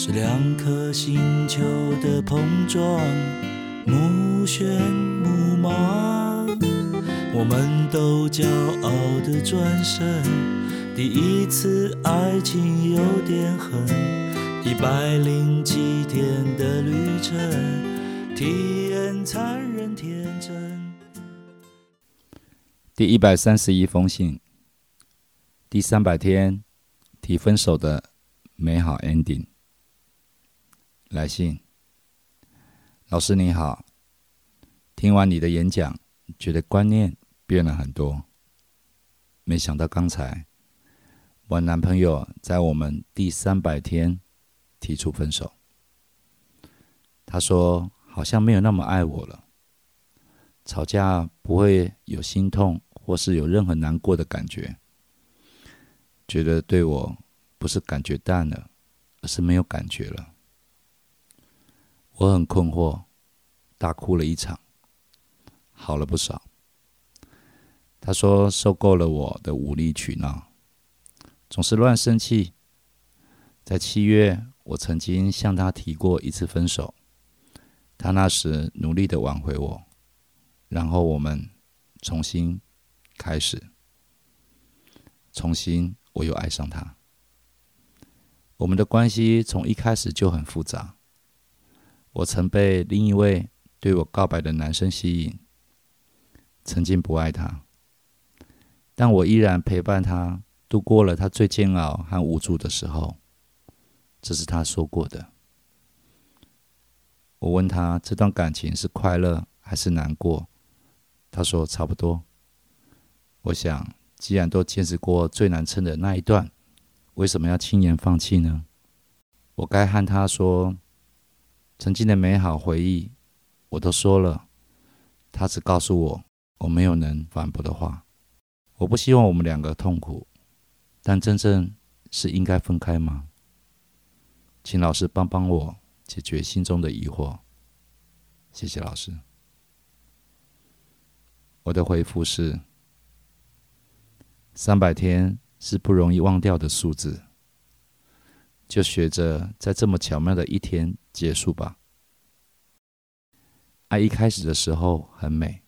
是两颗星球的碰撞，目眩目盲。我们都骄傲的转身，第一次爱情有点狠，一百零七天的旅程，体验残忍天真。第一百三十一封信，第三百天提分手的美好 ending。来信，老师你好，听完你的演讲，觉得观念变了很多。没想到刚才我男朋友在我们第三百天提出分手，他说好像没有那么爱我了，吵架不会有心痛。或是有任何难过的感觉，觉得对我不是感觉淡了，而是没有感觉了。我很困惑，大哭了一场，好了不少。他说受够了我的无理取闹，总是乱生气。在七月，我曾经向他提过一次分手，他那时努力的挽回我，然后我们重新。开始，重新，我又爱上他。我们的关系从一开始就很复杂。我曾被另一位对我告白的男生吸引，曾经不爱他，但我依然陪伴他度过了他最煎熬和无助的时候。这是他说过的。我问他这段感情是快乐还是难过，他说差不多。我想，既然都坚持过最难撑的那一段，为什么要轻言放弃呢？我该和他说，曾经的美好回忆，我都说了，他只告诉我我没有能反驳的话。我不希望我们两个痛苦，但真正是应该分开吗？请老师帮帮我解决心中的疑惑。谢谢老师。我的回复是。三百天是不容易忘掉的数字，就学着在这么巧妙的一天结束吧。爱一开始的时候很美，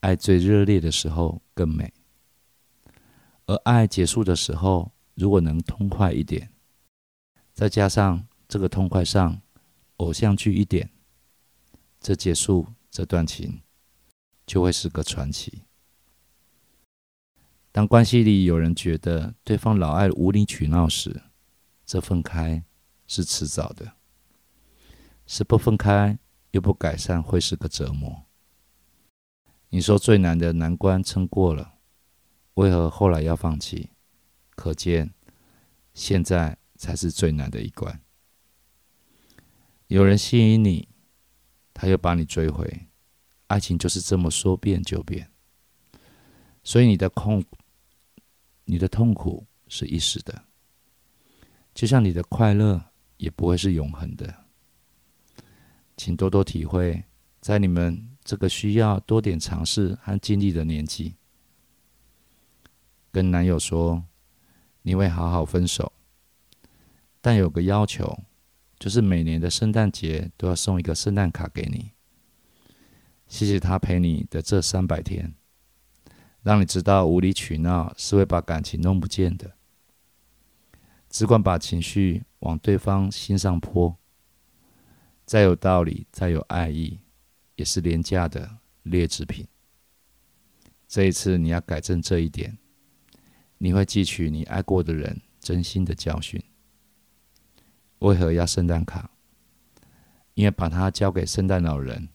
爱最热烈的时候更美，而爱结束的时候，如果能痛快一点，再加上这个痛快上偶像剧一点，这结束这段情就会是个传奇。当关系里有人觉得对方老爱无理取闹时，这分开是迟早的，是不分开又不改善会是个折磨。你说最难的难关撑过了，为何后来要放弃？可见现在才是最难的一关。有人吸引你，他又把你追回，爱情就是这么说变就变。所以你的空。你的痛苦是一时的，就像你的快乐也不会是永恒的。请多多体会，在你们这个需要多点尝试和经历的年纪，跟男友说你会好好分手，但有个要求，就是每年的圣诞节都要送一个圣诞卡给你，谢谢他陪你的这三百天。让你知道无理取闹是会把感情弄不见的，只管把情绪往对方心上泼，再有道理、再有爱意，也是廉价的劣质品。这一次你要改正这一点，你会汲取你爱过的人真心的教训。为何要圣诞卡？因为把它交给圣诞老人，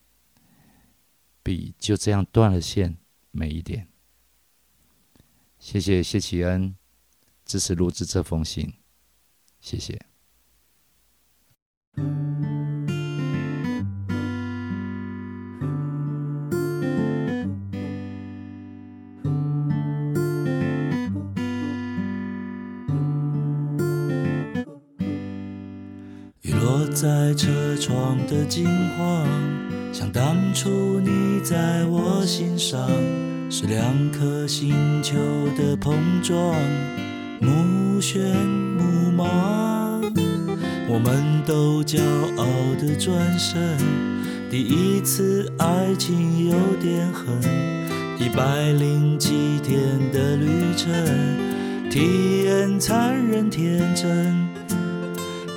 比就这样断了线美一点。谢谢谢启恩支持录制这封信，谢谢。雨落在车窗的金黄，像当初你在我心上，是两颗星球的碰撞，目眩。目盲，我们都骄傲的转身，第一次爱情有点狠，一百零七天的旅程，体验残忍天真。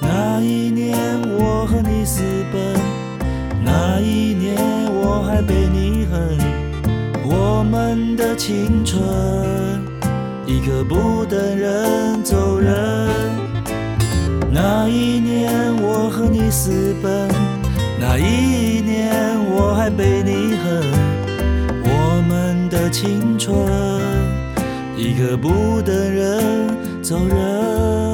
那一年我和你私奔，那一年我还被你恨，我们的青春一刻不等人走人。那一年我和你私奔，那一年我还被你恨，我们的青春一刻不等人走人。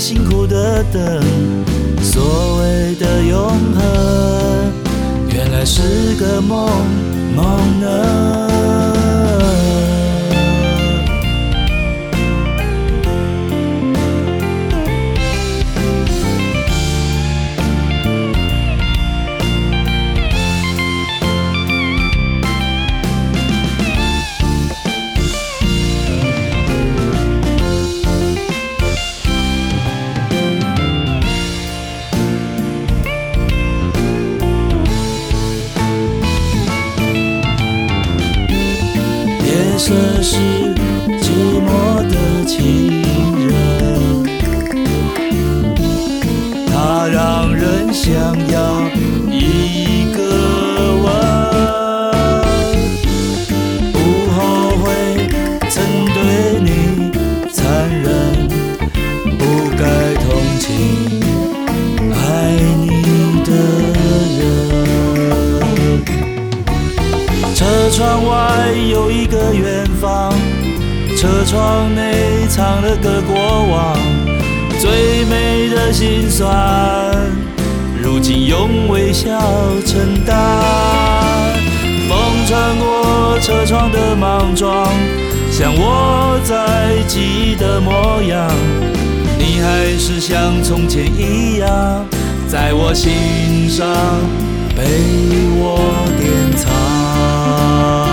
辛苦的等，所谓的永恒，原来是个梦梦呢。这是寂寞的情窗外有一个远方，车窗内藏了个过往，最美的心酸，如今用微笑承担。风穿过车窗的莽撞，像我在记忆的模样，你还是像从前一样，在我心上被我典藏。Senhor.